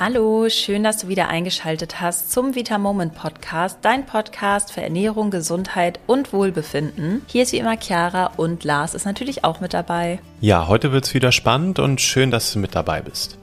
Hallo, schön, dass du wieder eingeschaltet hast zum Vita Moment Podcast, dein Podcast für Ernährung, Gesundheit und Wohlbefinden. Hier ist wie immer Chiara und Lars ist natürlich auch mit dabei. Ja, heute wird es wieder spannend und schön, dass du mit dabei bist.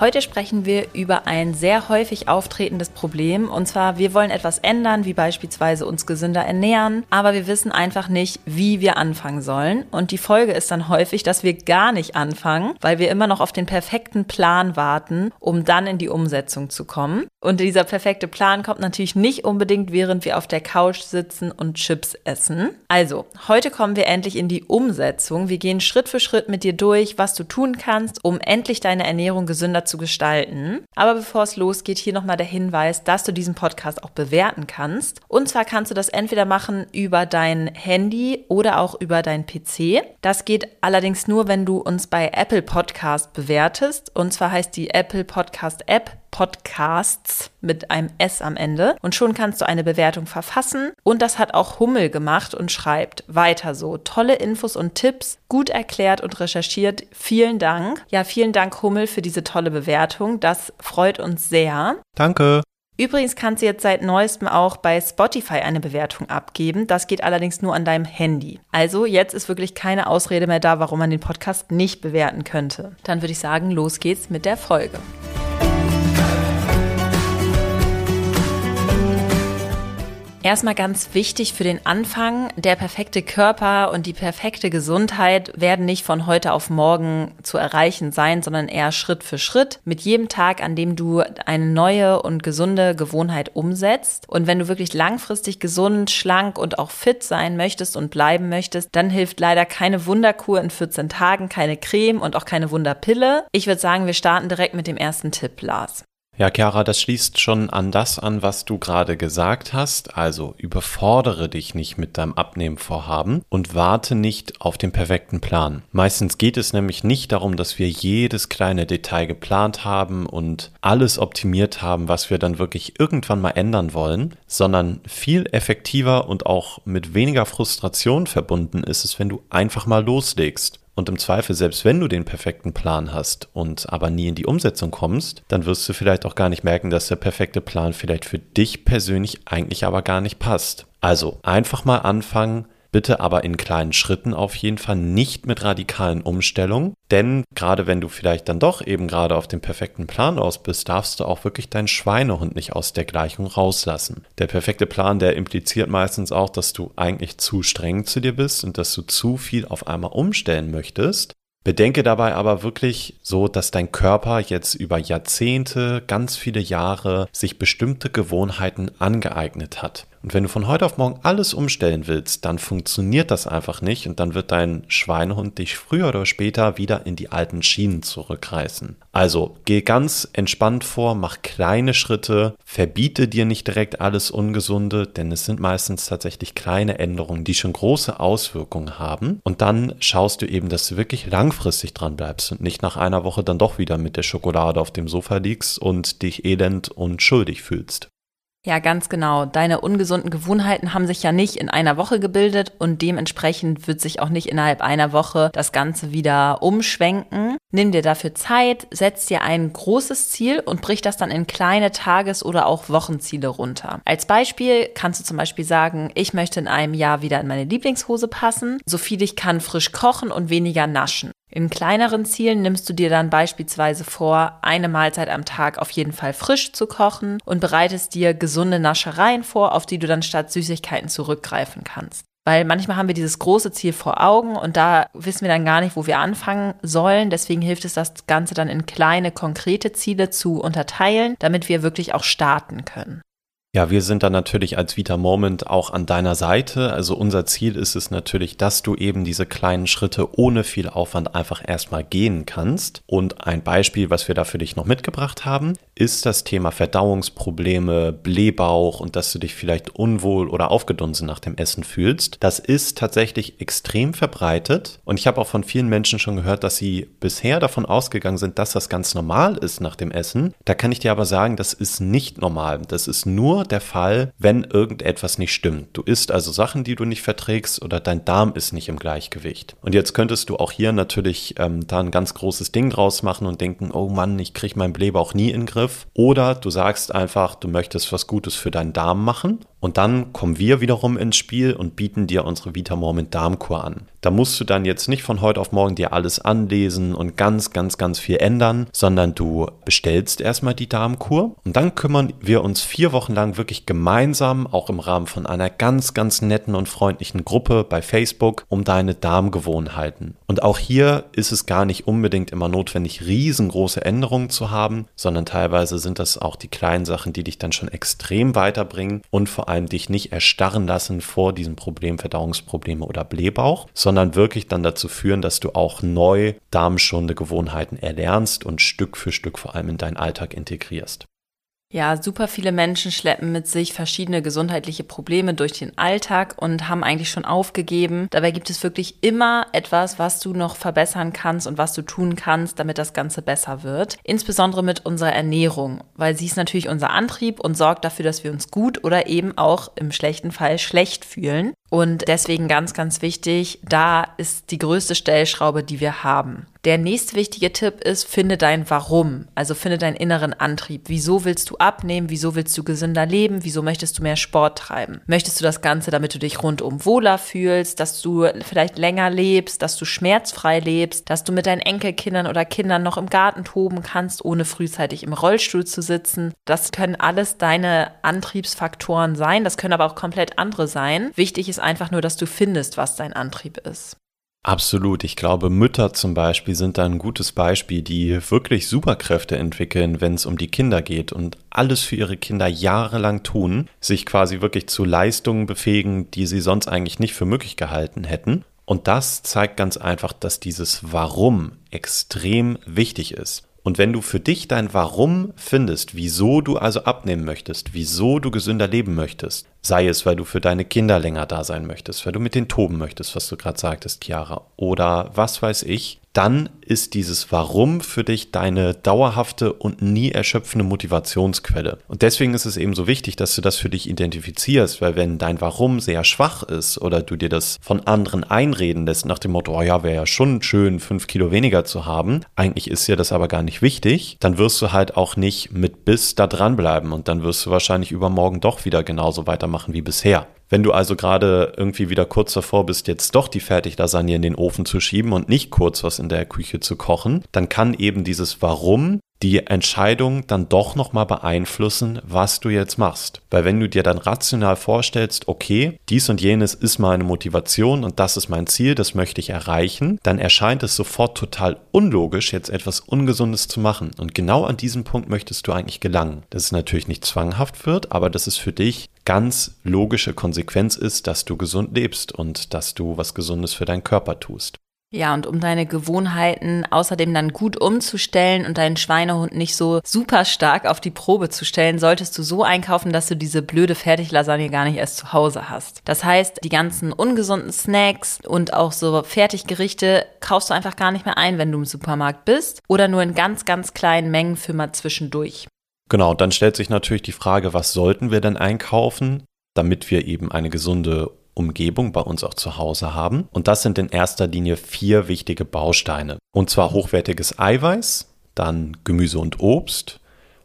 Heute sprechen wir über ein sehr häufig auftretendes Problem. Und zwar, wir wollen etwas ändern, wie beispielsweise uns gesünder ernähren, aber wir wissen einfach nicht, wie wir anfangen sollen. Und die Folge ist dann häufig, dass wir gar nicht anfangen, weil wir immer noch auf den perfekten Plan warten, um dann in die Umsetzung zu kommen. Und dieser perfekte Plan kommt natürlich nicht unbedingt, während wir auf der Couch sitzen und Chips essen. Also, heute kommen wir endlich in die Umsetzung. Wir gehen Schritt für Schritt mit dir durch, was du tun kannst, um endlich deine Ernährung gesünder zu gestalten. Aber bevor es losgeht, hier nochmal der Hinweis, dass du diesen Podcast auch bewerten kannst. Und zwar kannst du das entweder machen über dein Handy oder auch über dein PC. Das geht allerdings nur, wenn du uns bei Apple Podcast bewertest. Und zwar heißt die Apple Podcast App Podcasts mit einem S am Ende. Und schon kannst du eine Bewertung verfassen. Und das hat auch Hummel gemacht und schreibt weiter so. Tolle Infos und Tipps, gut erklärt und recherchiert. Vielen Dank. Ja, vielen Dank Hummel für diese tolle Bewertung. Das freut uns sehr. Danke. Übrigens kannst du jetzt seit neuestem auch bei Spotify eine Bewertung abgeben. Das geht allerdings nur an deinem Handy. Also jetzt ist wirklich keine Ausrede mehr da, warum man den Podcast nicht bewerten könnte. Dann würde ich sagen, los geht's mit der Folge. Erstmal ganz wichtig für den Anfang, der perfekte Körper und die perfekte Gesundheit werden nicht von heute auf morgen zu erreichen sein, sondern eher Schritt für Schritt mit jedem Tag, an dem du eine neue und gesunde Gewohnheit umsetzt. Und wenn du wirklich langfristig gesund, schlank und auch fit sein möchtest und bleiben möchtest, dann hilft leider keine Wunderkur in 14 Tagen, keine Creme und auch keine Wunderpille. Ich würde sagen, wir starten direkt mit dem ersten Tipp, Lars. Ja, Chiara, das schließt schon an das an, was du gerade gesagt hast. Also überfordere dich nicht mit deinem Abnehmvorhaben und warte nicht auf den perfekten Plan. Meistens geht es nämlich nicht darum, dass wir jedes kleine Detail geplant haben und alles optimiert haben, was wir dann wirklich irgendwann mal ändern wollen, sondern viel effektiver und auch mit weniger Frustration verbunden ist es, wenn du einfach mal loslegst. Und im Zweifel, selbst wenn du den perfekten Plan hast und aber nie in die Umsetzung kommst, dann wirst du vielleicht auch gar nicht merken, dass der perfekte Plan vielleicht für dich persönlich eigentlich aber gar nicht passt. Also einfach mal anfangen, Bitte aber in kleinen Schritten auf jeden Fall, nicht mit radikalen Umstellungen. Denn gerade wenn du vielleicht dann doch eben gerade auf dem perfekten Plan aus bist, darfst du auch wirklich deinen Schweinehund nicht aus der Gleichung rauslassen. Der perfekte Plan, der impliziert meistens auch, dass du eigentlich zu streng zu dir bist und dass du zu viel auf einmal umstellen möchtest. Bedenke dabei aber wirklich so, dass dein Körper jetzt über Jahrzehnte, ganz viele Jahre sich bestimmte Gewohnheiten angeeignet hat. Und wenn du von heute auf morgen alles umstellen willst, dann funktioniert das einfach nicht und dann wird dein Schweinehund dich früher oder später wieder in die alten Schienen zurückreißen. Also geh ganz entspannt vor, mach kleine Schritte, verbiete dir nicht direkt alles Ungesunde, denn es sind meistens tatsächlich kleine Änderungen, die schon große Auswirkungen haben. Und dann schaust du eben, dass du wirklich langfristig dran bleibst und nicht nach einer Woche dann doch wieder mit der Schokolade auf dem Sofa liegst und dich elend und schuldig fühlst. Ja, ganz genau. Deine ungesunden Gewohnheiten haben sich ja nicht in einer Woche gebildet und dementsprechend wird sich auch nicht innerhalb einer Woche das Ganze wieder umschwenken. Nimm dir dafür Zeit, setz dir ein großes Ziel und brich das dann in kleine Tages- oder auch Wochenziele runter. Als Beispiel kannst du zum Beispiel sagen, ich möchte in einem Jahr wieder in meine Lieblingshose passen, so viel ich kann frisch kochen und weniger naschen. In kleineren Zielen nimmst du dir dann beispielsweise vor, eine Mahlzeit am Tag auf jeden Fall frisch zu kochen und bereitest dir gesunde Naschereien vor, auf die du dann statt Süßigkeiten zurückgreifen kannst. Weil manchmal haben wir dieses große Ziel vor Augen und da wissen wir dann gar nicht, wo wir anfangen sollen. Deswegen hilft es, das Ganze dann in kleine, konkrete Ziele zu unterteilen, damit wir wirklich auch starten können. Ja, wir sind dann natürlich als Vita Moment auch an deiner Seite. Also unser Ziel ist es natürlich, dass du eben diese kleinen Schritte ohne viel Aufwand einfach erstmal gehen kannst. Und ein Beispiel, was wir da für dich noch mitgebracht haben, ist das Thema Verdauungsprobleme, Blähbauch und dass du dich vielleicht unwohl oder aufgedunsen nach dem Essen fühlst. Das ist tatsächlich extrem verbreitet. Und ich habe auch von vielen Menschen schon gehört, dass sie bisher davon ausgegangen sind, dass das ganz normal ist nach dem Essen. Da kann ich dir aber sagen, das ist nicht normal. Das ist nur der Fall, wenn irgendetwas nicht stimmt. Du isst also Sachen, die du nicht verträgst oder dein Darm ist nicht im Gleichgewicht. Und jetzt könntest du auch hier natürlich ähm, da ein ganz großes Ding draus machen und denken, oh Mann, ich kriege meinen Blähbauch nie in den Griff Angriff. Oder du sagst einfach, du möchtest was Gutes für deinen Darm machen und dann kommen wir wiederum ins Spiel und bieten dir unsere Vitamor mit Darmkur an. Da musst du dann jetzt nicht von heute auf morgen dir alles anlesen und ganz, ganz, ganz viel ändern, sondern du bestellst erstmal die Darmkur und dann kümmern wir uns vier Wochen lang wirklich gemeinsam, auch im Rahmen von einer ganz, ganz netten und freundlichen Gruppe bei Facebook, um deine Darmgewohnheiten. Und auch hier ist es gar nicht unbedingt immer notwendig, riesengroße Änderungen zu haben, sondern teilweise sind das auch die kleinen Sachen, die dich dann schon extrem weiterbringen und vor allem dich nicht erstarren lassen vor diesem Problem Verdauungsprobleme oder Blähbauch, sondern wirklich dann dazu führen, dass du auch neu darmschonende Gewohnheiten erlernst und Stück für Stück vor allem in deinen Alltag integrierst. Ja, super viele Menschen schleppen mit sich verschiedene gesundheitliche Probleme durch den Alltag und haben eigentlich schon aufgegeben. Dabei gibt es wirklich immer etwas, was du noch verbessern kannst und was du tun kannst, damit das Ganze besser wird. Insbesondere mit unserer Ernährung, weil sie ist natürlich unser Antrieb und sorgt dafür, dass wir uns gut oder eben auch im schlechten Fall schlecht fühlen. Und deswegen ganz, ganz wichtig, da ist die größte Stellschraube, die wir haben. Der nächste wichtige Tipp ist, finde dein Warum, also finde deinen inneren Antrieb. Wieso willst du abnehmen? Wieso willst du gesünder leben? Wieso möchtest du mehr Sport treiben? Möchtest du das Ganze, damit du dich rundum wohler fühlst, dass du vielleicht länger lebst, dass du schmerzfrei lebst, dass du mit deinen Enkelkindern oder Kindern noch im Garten toben kannst, ohne frühzeitig im Rollstuhl zu sitzen? Das können alles deine Antriebsfaktoren sein, das können aber auch komplett andere sein. Wichtig ist einfach nur, dass du findest, was dein Antrieb ist. Absolut. Ich glaube, Mütter zum Beispiel sind da ein gutes Beispiel, die wirklich Superkräfte entwickeln, wenn es um die Kinder geht und alles für ihre Kinder jahrelang tun, sich quasi wirklich zu Leistungen befähigen, die sie sonst eigentlich nicht für möglich gehalten hätten. Und das zeigt ganz einfach, dass dieses Warum extrem wichtig ist. Und wenn du für dich dein Warum findest, wieso du also abnehmen möchtest, wieso du gesünder leben möchtest, sei es, weil du für deine Kinder länger da sein möchtest, weil du mit denen toben möchtest, was du gerade sagtest, Chiara, oder was weiß ich, dann ist dieses Warum für dich deine dauerhafte und nie erschöpfende Motivationsquelle. Und deswegen ist es eben so wichtig, dass du das für dich identifizierst, weil wenn dein Warum sehr schwach ist oder du dir das von anderen einreden lässt nach dem Motto, oh ja, wäre ja schon schön, fünf Kilo weniger zu haben, eigentlich ist dir das aber gar nicht wichtig, dann wirst du halt auch nicht mit Biss da dranbleiben. Und dann wirst du wahrscheinlich übermorgen doch wieder genauso weitermachen wie bisher. Wenn du also gerade irgendwie wieder kurz davor bist, jetzt doch die Fertiglasagne in den Ofen zu schieben und nicht kurz was in der Küche zu kochen, dann kann eben dieses Warum die Entscheidung dann doch nochmal beeinflussen, was du jetzt machst. Weil wenn du dir dann rational vorstellst, okay, dies und jenes ist meine Motivation und das ist mein Ziel, das möchte ich erreichen, dann erscheint es sofort total unlogisch, jetzt etwas Ungesundes zu machen. Und genau an diesem Punkt möchtest du eigentlich gelangen. Dass es natürlich nicht zwanghaft wird, aber dass es für dich ganz logische Konsequenz ist, dass du gesund lebst und dass du was Gesundes für deinen Körper tust. Ja, und um deine Gewohnheiten außerdem dann gut umzustellen und deinen Schweinehund nicht so super stark auf die Probe zu stellen, solltest du so einkaufen, dass du diese blöde Fertiglasagne gar nicht erst zu Hause hast. Das heißt, die ganzen ungesunden Snacks und auch so Fertiggerichte kaufst du einfach gar nicht mehr ein, wenn du im Supermarkt bist oder nur in ganz, ganz kleinen Mengen für mal zwischendurch. Genau, dann stellt sich natürlich die Frage, was sollten wir denn einkaufen, damit wir eben eine gesunde Umgebung bei uns auch zu Hause haben. Und das sind in erster Linie vier wichtige Bausteine. Und zwar hochwertiges Eiweiß, dann Gemüse und Obst,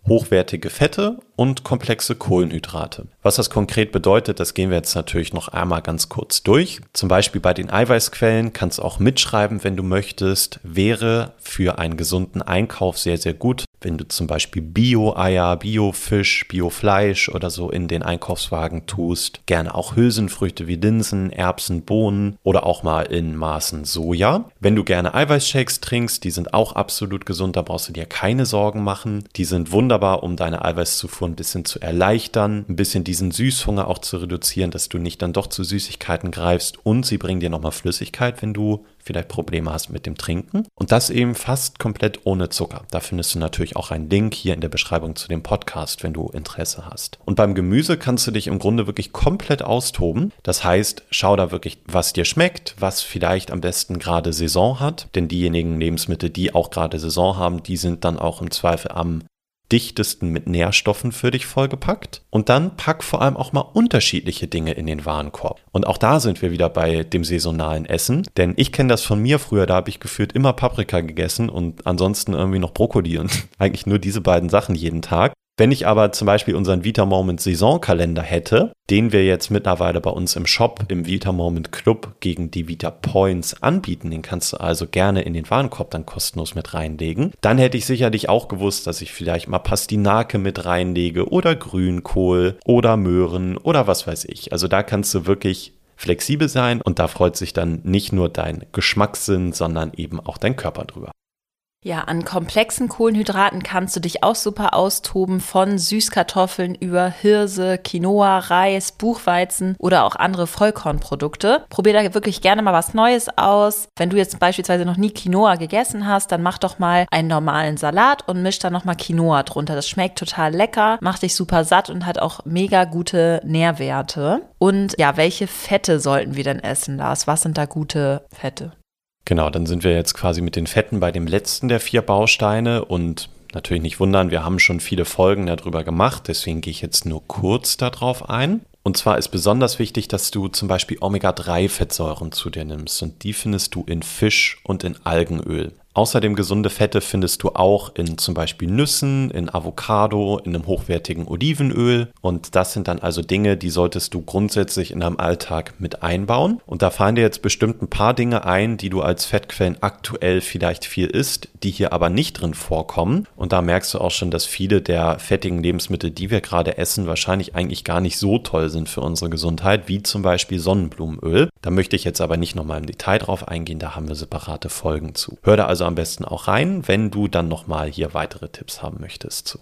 hochwertige Fette und komplexe Kohlenhydrate. Was das konkret bedeutet, das gehen wir jetzt natürlich noch einmal ganz kurz durch. Zum Beispiel bei den Eiweißquellen kannst du auch mitschreiben, wenn du möchtest, wäre für einen gesunden Einkauf sehr, sehr gut, wenn du zum Beispiel Bio-Eier, Bio-Fisch, Bio-Fleisch oder so in den Einkaufswagen tust, gerne auch Hülsenfrüchte wie Linsen, Erbsen, Bohnen oder auch mal in Maßen Soja. Wenn du gerne Eiweißshakes trinkst, die sind auch absolut gesund, da brauchst du dir keine Sorgen machen. Die sind wunderbar, um deine Eiweißzufuhr ein bisschen zu erleichtern, ein bisschen diesen Süßhunger auch zu reduzieren, dass du nicht dann doch zu Süßigkeiten greifst und sie bringen dir nochmal Flüssigkeit, wenn du vielleicht Probleme hast mit dem Trinken. Und das eben fast komplett ohne Zucker. Da findest du natürlich auch einen Link hier in der Beschreibung zu dem Podcast, wenn du Interesse hast. Und beim Gemüse kannst du dich im Grunde wirklich komplett austoben. Das heißt, schau da wirklich, was dir schmeckt, was vielleicht am besten gerade Saison hat. Denn diejenigen Lebensmittel, die auch gerade Saison haben, die sind dann auch im Zweifel am dichtesten mit Nährstoffen für dich vollgepackt. Und dann pack vor allem auch mal unterschiedliche Dinge in den Warenkorb. Und auch da sind wir wieder bei dem saisonalen Essen. Denn ich kenne das von mir früher, da habe ich gefühlt immer Paprika gegessen und ansonsten irgendwie noch Brokkoli und eigentlich nur diese beiden Sachen jeden Tag. Wenn ich aber zum Beispiel unseren Vita Moment Saisonkalender hätte, den wir jetzt mittlerweile bei uns im Shop, im Vita Moment Club gegen die Vita Points anbieten, den kannst du also gerne in den Warenkorb dann kostenlos mit reinlegen, dann hätte ich sicherlich auch gewusst, dass ich vielleicht mal Pastinake mit reinlege oder Grünkohl oder Möhren oder was weiß ich. Also da kannst du wirklich flexibel sein und da freut sich dann nicht nur dein Geschmackssinn, sondern eben auch dein Körper drüber. Ja, an komplexen Kohlenhydraten kannst du dich auch super austoben, von Süßkartoffeln über Hirse, Quinoa, Reis, Buchweizen oder auch andere Vollkornprodukte. Probier da wirklich gerne mal was Neues aus. Wenn du jetzt beispielsweise noch nie Quinoa gegessen hast, dann mach doch mal einen normalen Salat und misch da nochmal Quinoa drunter. Das schmeckt total lecker, macht dich super satt und hat auch mega gute Nährwerte. Und ja, welche Fette sollten wir denn essen, Lars? Was sind da gute Fette? Genau, dann sind wir jetzt quasi mit den Fetten bei dem letzten der vier Bausteine und natürlich nicht wundern, wir haben schon viele Folgen darüber gemacht, deswegen gehe ich jetzt nur kurz darauf ein. Und zwar ist besonders wichtig, dass du zum Beispiel Omega-3-Fettsäuren zu dir nimmst und die findest du in Fisch und in Algenöl. Außerdem gesunde Fette findest du auch in zum Beispiel Nüssen, in Avocado, in einem hochwertigen Olivenöl. Und das sind dann also Dinge, die solltest du grundsätzlich in deinem Alltag mit einbauen. Und da fallen dir jetzt bestimmt ein paar Dinge ein, die du als Fettquellen aktuell vielleicht viel isst, die hier aber nicht drin vorkommen. Und da merkst du auch schon, dass viele der fettigen Lebensmittel, die wir gerade essen, wahrscheinlich eigentlich gar nicht so toll sind für unsere Gesundheit, wie zum Beispiel Sonnenblumenöl. Da möchte ich jetzt aber nicht nochmal im Detail drauf eingehen, da haben wir separate Folgen zu. Hör da also am besten auch rein, wenn du dann nochmal hier weitere Tipps haben möchtest.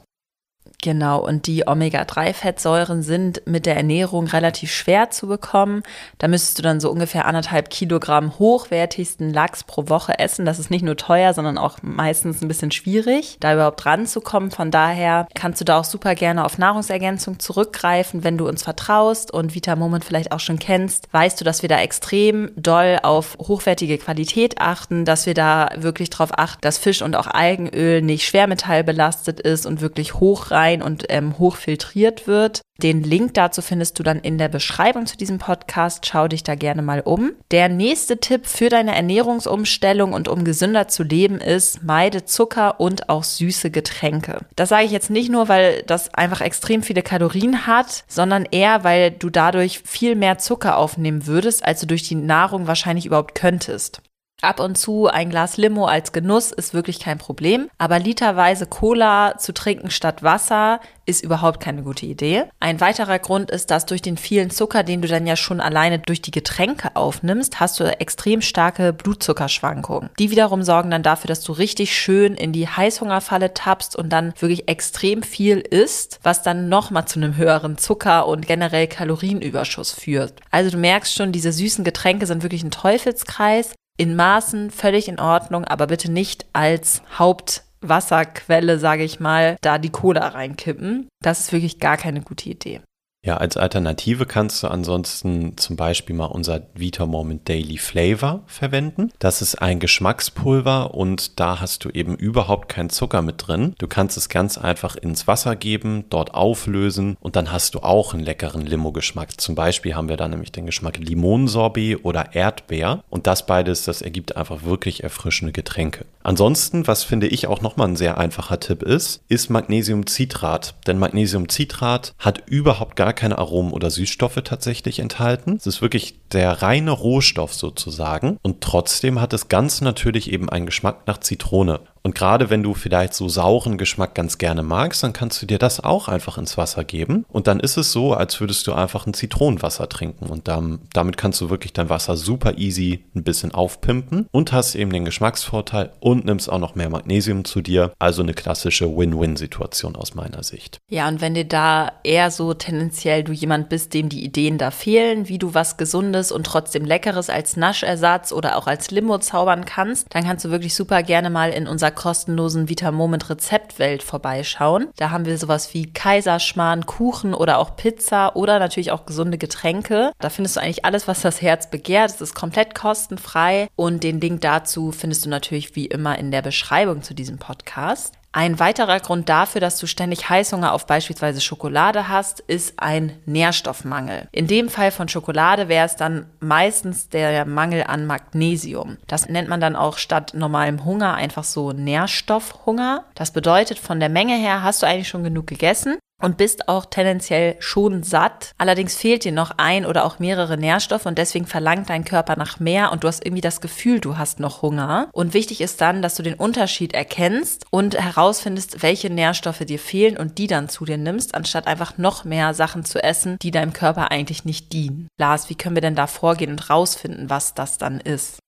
Genau, und die Omega-3-Fettsäuren sind mit der Ernährung relativ schwer zu bekommen. Da müsstest du dann so ungefähr anderthalb Kilogramm hochwertigsten Lachs pro Woche essen. Das ist nicht nur teuer, sondern auch meistens ein bisschen schwierig, da überhaupt ranzukommen. Von daher kannst du da auch super gerne auf Nahrungsergänzung zurückgreifen, wenn du uns vertraust und Vita Moment vielleicht auch schon kennst. Weißt du, dass wir da extrem doll auf hochwertige Qualität achten, dass wir da wirklich darauf achten, dass Fisch und auch Algenöl nicht schwermetallbelastet ist und wirklich hochrein rein und ähm, hochfiltriert wird. Den Link dazu findest du dann in der Beschreibung zu diesem Podcast. Schau dich da gerne mal um. Der nächste Tipp für deine Ernährungsumstellung und um gesünder zu leben ist, meide Zucker und auch süße Getränke. Das sage ich jetzt nicht nur, weil das einfach extrem viele Kalorien hat, sondern eher, weil du dadurch viel mehr Zucker aufnehmen würdest, als du durch die Nahrung wahrscheinlich überhaupt könntest. Ab und zu ein Glas Limo als Genuss ist wirklich kein Problem, aber literweise Cola zu trinken statt Wasser ist überhaupt keine gute Idee. Ein weiterer Grund ist, dass durch den vielen Zucker, den du dann ja schon alleine durch die Getränke aufnimmst, hast du extrem starke Blutzuckerschwankungen. Die wiederum sorgen dann dafür, dass du richtig schön in die Heißhungerfalle tappst und dann wirklich extrem viel isst, was dann nochmal zu einem höheren Zucker und generell Kalorienüberschuss führt. Also du merkst schon, diese süßen Getränke sind wirklich ein Teufelskreis in Maßen völlig in Ordnung, aber bitte nicht als Hauptwasserquelle, sage ich mal, da die Cola reinkippen. Das ist wirklich gar keine gute Idee. Ja, als Alternative kannst du ansonsten zum Beispiel mal unser Vita Moment Daily Flavor verwenden. Das ist ein Geschmackspulver und da hast du eben überhaupt keinen Zucker mit drin. Du kannst es ganz einfach ins Wasser geben, dort auflösen und dann hast du auch einen leckeren Limo-Geschmack. Zum Beispiel haben wir da nämlich den Geschmack Limonsorbet oder Erdbeer und das beides, das ergibt einfach wirklich erfrischende Getränke. Ansonsten, was finde ich auch nochmal ein sehr einfacher Tipp ist, ist Magnesiumcitrat. Denn Magnesiumcitrat hat überhaupt gar keine Aromen oder Süßstoffe tatsächlich enthalten. Es ist wirklich der reine Rohstoff sozusagen und trotzdem hat es ganz natürlich eben einen Geschmack nach Zitrone. Und gerade wenn du vielleicht so sauren Geschmack ganz gerne magst, dann kannst du dir das auch einfach ins Wasser geben. Und dann ist es so, als würdest du einfach ein Zitronenwasser trinken. Und dann, damit kannst du wirklich dein Wasser super easy ein bisschen aufpimpen und hast eben den Geschmacksvorteil und nimmst auch noch mehr Magnesium zu dir. Also eine klassische Win-Win-Situation aus meiner Sicht. Ja, und wenn dir da eher so tendenziell du jemand bist, dem die Ideen da fehlen, wie du was Gesundes und trotzdem Leckeres als Naschersatz oder auch als Limo zaubern kannst, dann kannst du wirklich super gerne mal in unser kostenlosen Vita Moment Rezeptwelt vorbeischauen. Da haben wir sowas wie Kaiserschmarrn, Kuchen oder auch Pizza oder natürlich auch gesunde Getränke. Da findest du eigentlich alles, was das Herz begehrt. Es ist komplett kostenfrei und den Link dazu findest du natürlich wie immer in der Beschreibung zu diesem Podcast. Ein weiterer Grund dafür, dass du ständig Heißhunger auf beispielsweise Schokolade hast, ist ein Nährstoffmangel. In dem Fall von Schokolade wäre es dann meistens der Mangel an Magnesium. Das nennt man dann auch statt normalem Hunger einfach so Nährstoffhunger. Das bedeutet, von der Menge her hast du eigentlich schon genug gegessen, und bist auch tendenziell schon satt. Allerdings fehlt dir noch ein oder auch mehrere Nährstoffe und deswegen verlangt dein Körper nach mehr und du hast irgendwie das Gefühl, du hast noch Hunger. Und wichtig ist dann, dass du den Unterschied erkennst und herausfindest, welche Nährstoffe dir fehlen und die dann zu dir nimmst, anstatt einfach noch mehr Sachen zu essen, die deinem Körper eigentlich nicht dienen. Lars, wie können wir denn da vorgehen und rausfinden, was das dann ist?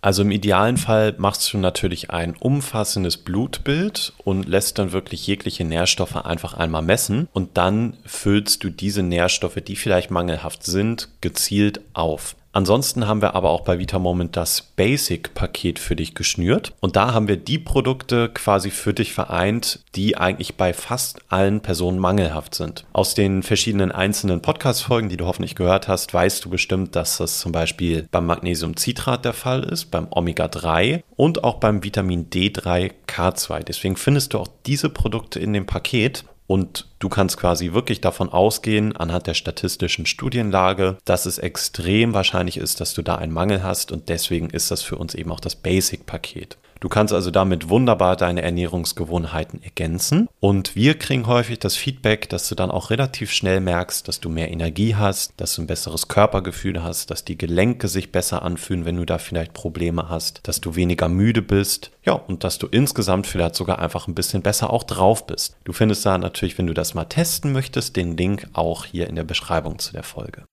Also im idealen Fall machst du natürlich ein umfassendes Blutbild und lässt dann wirklich jegliche Nährstoffe einfach einmal messen und dann füllst du diese Nährstoffe, die vielleicht mangelhaft sind, gezielt auf. Ansonsten haben wir aber auch bei VitaMoment das Basic-Paket für dich geschnürt. Und da haben wir die Produkte quasi für dich vereint, die eigentlich bei fast allen Personen mangelhaft sind. Aus den verschiedenen einzelnen Podcast-Folgen, die du hoffentlich gehört hast, weißt du bestimmt, dass das zum Beispiel beim Magnesiumcitrat der Fall ist, beim Omega-3 und auch beim Vitamin D3K2. Deswegen findest du auch diese Produkte in dem Paket. Und du kannst quasi wirklich davon ausgehen, anhand der statistischen Studienlage, dass es extrem wahrscheinlich ist, dass du da einen Mangel hast und deswegen ist das für uns eben auch das Basic-Paket. Du kannst also damit wunderbar deine Ernährungsgewohnheiten ergänzen. Und wir kriegen häufig das Feedback, dass du dann auch relativ schnell merkst, dass du mehr Energie hast, dass du ein besseres Körpergefühl hast, dass die Gelenke sich besser anfühlen, wenn du da vielleicht Probleme hast, dass du weniger müde bist. Ja, und dass du insgesamt vielleicht sogar einfach ein bisschen besser auch drauf bist. Du findest da natürlich, wenn du das mal testen möchtest, den Link auch hier in der Beschreibung zu der Folge.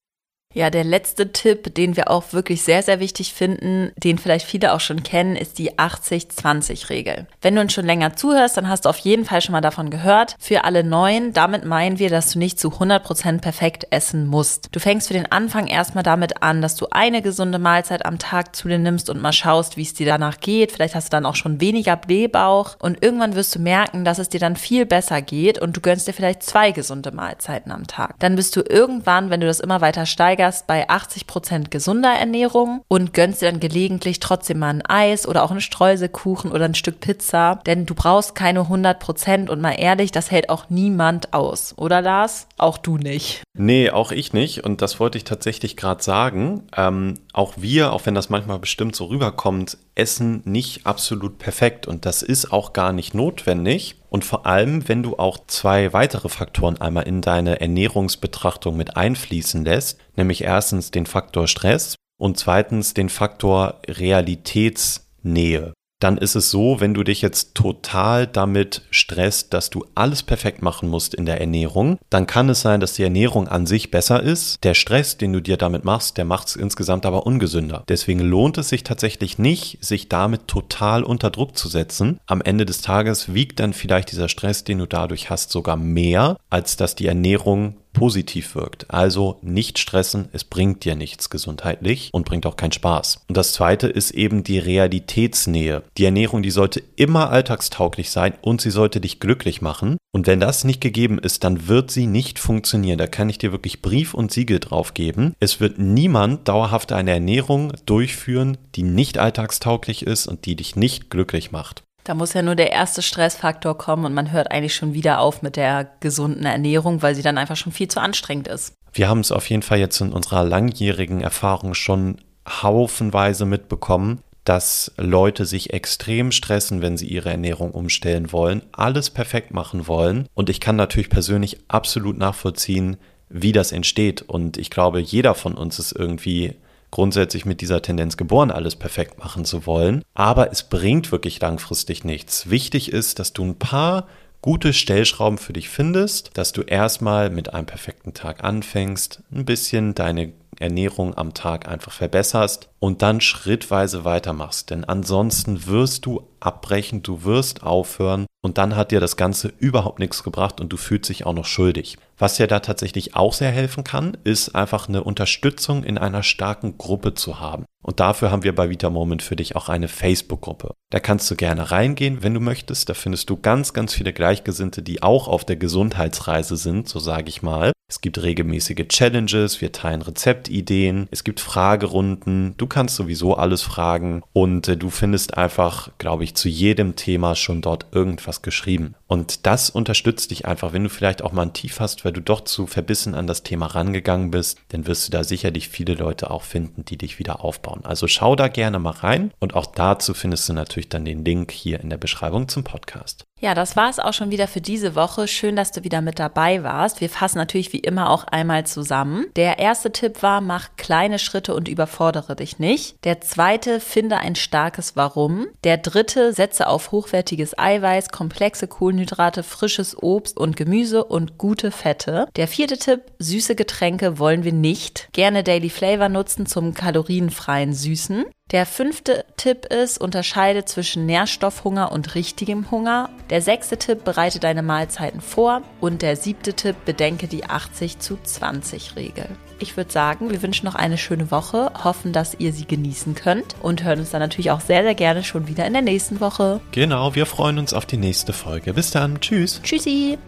Ja, der letzte Tipp, den wir auch wirklich sehr, sehr wichtig finden, den vielleicht viele auch schon kennen, ist die 80-20-Regel. Wenn du uns schon länger zuhörst, dann hast du auf jeden Fall schon mal davon gehört. Für alle Neuen, damit meinen wir, dass du nicht zu 100% perfekt essen musst. Du fängst für den Anfang erstmal damit an, dass du eine gesunde Mahlzeit am Tag zu dir nimmst und mal schaust, wie es dir danach geht. Vielleicht hast du dann auch schon weniger Blähbauch und irgendwann wirst du merken, dass es dir dann viel besser geht und du gönnst dir vielleicht zwei gesunde Mahlzeiten am Tag. Dann bist du irgendwann, wenn du das immer weiter steigerst, steigerst bei 80 Prozent gesunder Ernährung und gönnst dir dann gelegentlich trotzdem mal ein Eis oder auch einen Streuselkuchen oder ein Stück Pizza, denn du brauchst keine 100 Prozent und mal ehrlich, das hält auch niemand aus, oder Lars? Auch du nicht. Nee, auch ich nicht und das wollte ich tatsächlich gerade sagen. Ähm, auch wir, auch wenn das manchmal bestimmt so rüberkommt, essen nicht absolut perfekt und das ist auch gar nicht notwendig. Und vor allem, wenn du auch zwei weitere Faktoren einmal in deine Ernährungsbetrachtung mit einfließen lässt, nämlich erstens den Faktor Stress und zweitens den Faktor Realitätsnähe dann ist es so, wenn du dich jetzt total damit stresst, dass du alles perfekt machen musst in der Ernährung, dann kann es sein, dass die Ernährung an sich besser ist. Der Stress, den du dir damit machst, der macht es insgesamt aber ungesünder. Deswegen lohnt es sich tatsächlich nicht, sich damit total unter Druck zu setzen. Am Ende des Tages wiegt dann vielleicht dieser Stress, den du dadurch hast, sogar mehr, als dass die Ernährung positiv wirkt. Also nicht stressen, es bringt dir nichts gesundheitlich und bringt auch keinen Spaß. Und das zweite ist eben die Realitätsnähe. Die Ernährung, die sollte immer alltagstauglich sein und sie sollte dich glücklich machen. Und wenn das nicht gegeben ist, dann wird sie nicht funktionieren. Da kann ich dir wirklich Brief und Siegel drauf geben. Es wird niemand dauerhaft eine Ernährung durchführen, die nicht alltagstauglich ist und die dich nicht glücklich macht. Da muss ja nur der erste Stressfaktor kommen und man hört eigentlich schon wieder auf mit der gesunden Ernährung, weil sie dann einfach schon viel zu anstrengend ist. Wir haben es auf jeden Fall jetzt in unserer langjährigen Erfahrung schon haufenweise mitbekommen, dass Leute sich extrem stressen, wenn sie ihre Ernährung umstellen wollen, alles perfekt machen wollen. Und ich kann natürlich persönlich absolut nachvollziehen, wie das entsteht. Und ich glaube, jeder von uns ist irgendwie grundsätzlich mit dieser Tendenz geboren, alles perfekt machen zu wollen. Aber es bringt wirklich langfristig nichts. Wichtig ist, dass du ein paar gute Stellschrauben für dich findest, dass du erstmal mit einem perfekten Tag anfängst, ein bisschen deine Ernährung am Tag einfach verbesserst und dann schrittweise weitermachst. Denn ansonsten wirst du abbrechen, du wirst aufhören und dann hat dir das Ganze überhaupt nichts gebracht und du fühlst dich auch noch schuldig. Was dir da tatsächlich auch sehr helfen kann, ist einfach eine Unterstützung in einer starken Gruppe zu haben. Und dafür haben wir bei Vita Moment für dich auch eine Facebook-Gruppe. Da kannst du gerne reingehen, wenn du möchtest. Da findest du ganz, ganz viele Gleichgesinnte, die auch auf der Gesundheitsreise sind, so sage ich mal. Es gibt regelmäßige Challenges, wir teilen Rezeptideen, es gibt Fragerunden, du kannst sowieso alles fragen und äh, du findest einfach, glaube ich, zu jedem Thema schon dort irgendwas geschrieben. Und das unterstützt dich einfach, wenn du vielleicht auch mal ein Tief hast, weil du doch zu verbissen an das Thema rangegangen bist, dann wirst du da sicherlich viele Leute auch finden, die dich wieder aufbauen. Also schau da gerne mal rein und auch dazu findest du natürlich dann den Link hier in der Beschreibung zum Podcast. Ja, das war es auch schon wieder für diese Woche. Schön, dass du wieder mit dabei warst. Wir fassen natürlich wie immer auch einmal zusammen. Der erste Tipp war, mach kleine Schritte und überfordere dich nicht. Der zweite, finde ein starkes Warum. Der dritte, setze auf hochwertiges Eiweiß, komplexe Kohlenhydrate, frisches Obst und Gemüse und gute Fette. Der vierte Tipp, süße Getränke wollen wir nicht. Gerne Daily Flavor nutzen zum kalorienfreien Süßen. Der fünfte Tipp ist, unterscheide zwischen Nährstoffhunger und richtigem Hunger. Der sechste Tipp, bereite deine Mahlzeiten vor. Und der siebte Tipp, bedenke die 80 zu 20 Regel. Ich würde sagen, wir wünschen noch eine schöne Woche, hoffen, dass ihr sie genießen könnt und hören uns dann natürlich auch sehr, sehr gerne schon wieder in der nächsten Woche. Genau, wir freuen uns auf die nächste Folge. Bis dann. Tschüss. Tschüssi.